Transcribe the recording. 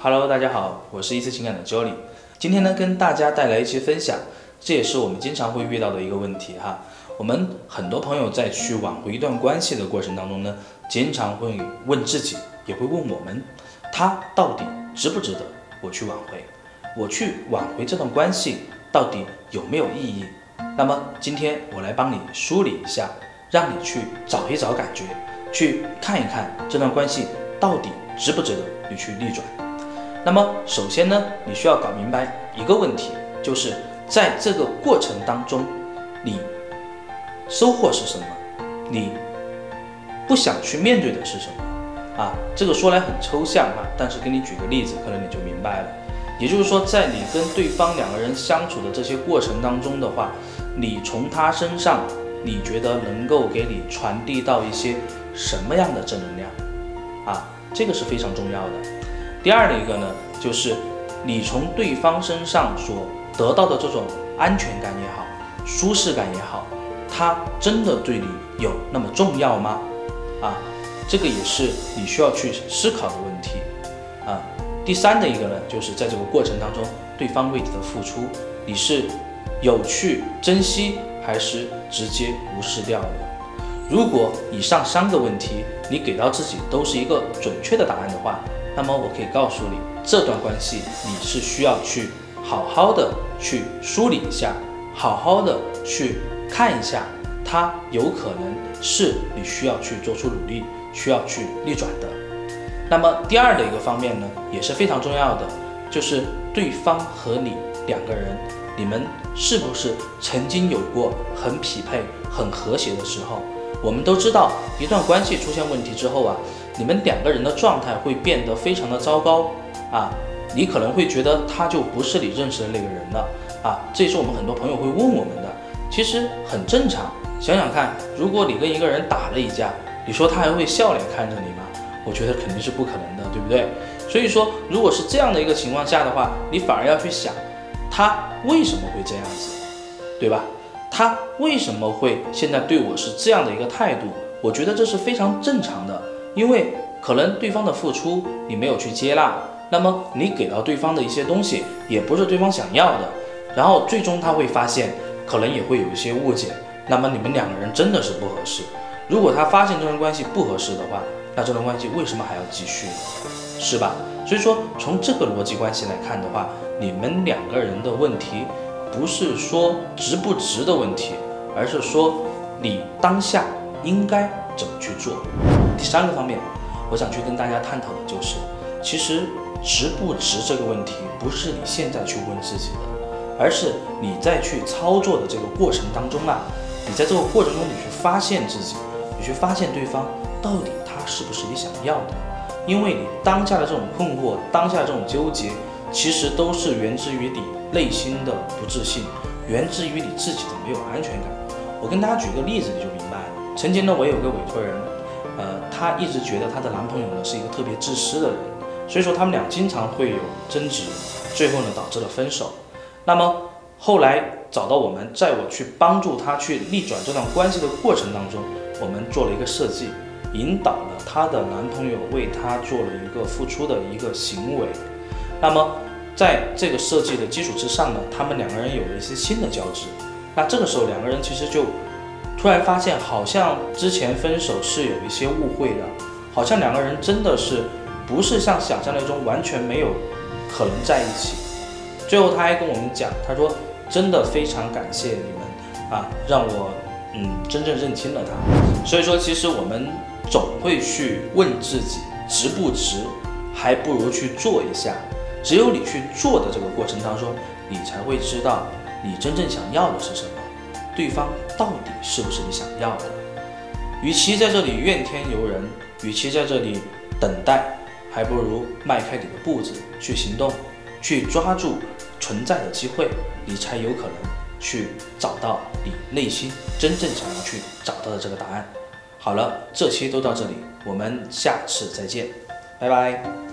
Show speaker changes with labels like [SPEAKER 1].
[SPEAKER 1] Hello，大家好，我是一次情感的 Jolly。今天呢，跟大家带来一些分享，这也是我们经常会遇到的一个问题哈。我们很多朋友在去挽回一段关系的过程当中呢，经常会问自己，也会问我们，他到底值不值得我去挽回？我去挽回这段关系到底有没有意义？那么今天我来帮你梳理一下，让你去找一找感觉，去看一看这段关系到底值不值得你去逆转。那么首先呢，你需要搞明白一个问题，就是在这个过程当中，你收获是什么？你不想去面对的是什么？啊，这个说来很抽象哈，但是给你举个例子，可能你就明白了。也就是说，在你跟对方两个人相处的这些过程当中的话，你从他身上，你觉得能够给你传递到一些什么样的正能量？啊，这个是非常重要的。第二的一个呢，就是你从对方身上所得到的这种安全感也好，舒适感也好，他真的对你有那么重要吗？啊，这个也是你需要去思考的问题啊。第三的一个呢，就是在这个过程当中，对方为你的付出，你是有去珍惜，还是直接无视掉的？如果以上三个问题你给到自己都是一个准确的答案的话，那么我可以告诉你，这段关系你是需要去好好的去梳理一下，好好的去看一下，它有可能是你需要去做出努力，需要去逆转的。那么第二的一个方面呢，也是非常重要的，就是对方和你两个人，你们是不是曾经有过很匹配、很和谐的时候？我们都知道，一段关系出现问题之后啊。你们两个人的状态会变得非常的糟糕啊！你可能会觉得他就不是你认识的那个人了啊！这也是我们很多朋友会问我们的，其实很正常。想想看，如果你跟一个人打了一架，你说他还会笑脸看着你吗？我觉得肯定是不可能的，对不对？所以说，如果是这样的一个情况下的话，你反而要去想，他为什么会这样子，对吧？他为什么会现在对我是这样的一个态度？我觉得这是非常正常的。因为可能对方的付出你没有去接纳，那么你给到对方的一些东西也不是对方想要的，然后最终他会发现，可能也会有一些误解，那么你们两个人真的是不合适。如果他发现这段关系不合适的话，那这段关系为什么还要继续呢？是吧？所以说从这个逻辑关系来看的话，你们两个人的问题不是说值不值的问题，而是说你当下应该怎么去做。第三个方面，我想去跟大家探讨的就是，其实值不值这个问题，不是你现在去问自己的，而是你在去操作的这个过程当中啊，你在这个过程中，你去发现自己，你去发现对方到底他是不是你想要的，因为你当下的这种困惑，当下这种纠结，其实都是源自于你内心的不自信，源自于你自己的没有安全感。我跟大家举个例子，你就明白了。曾经呢，我有个委托人。呃，她一直觉得她的男朋友呢是一个特别自私的人，所以说他们俩经常会有争执，最后呢导致了分手。那么后来找到我们，在我去帮助她去逆转这段关系的过程当中，我们做了一个设计，引导了她的男朋友为她做了一个付出的一个行为。那么在这个设计的基础之上呢，他们两个人有了一些新的交织。那这个时候两个人其实就。突然发现，好像之前分手是有一些误会的，好像两个人真的是不是像想象那种完全没有可能在一起。最后他还跟我们讲，他说真的非常感谢你们啊，让我嗯真正认清了他。所以说，其实我们总会去问自己值不值，还不如去做一下。只有你去做的这个过程当中，你才会知道你真正想要的是什么。对方到底是不是你想要的？与其在这里怨天尤人，与其在这里等待，还不如迈开你的步子去行动，去抓住存在的机会，你才有可能去找到你内心真正想要去找到的这个答案。好了，这期都到这里，我们下次再见，拜拜。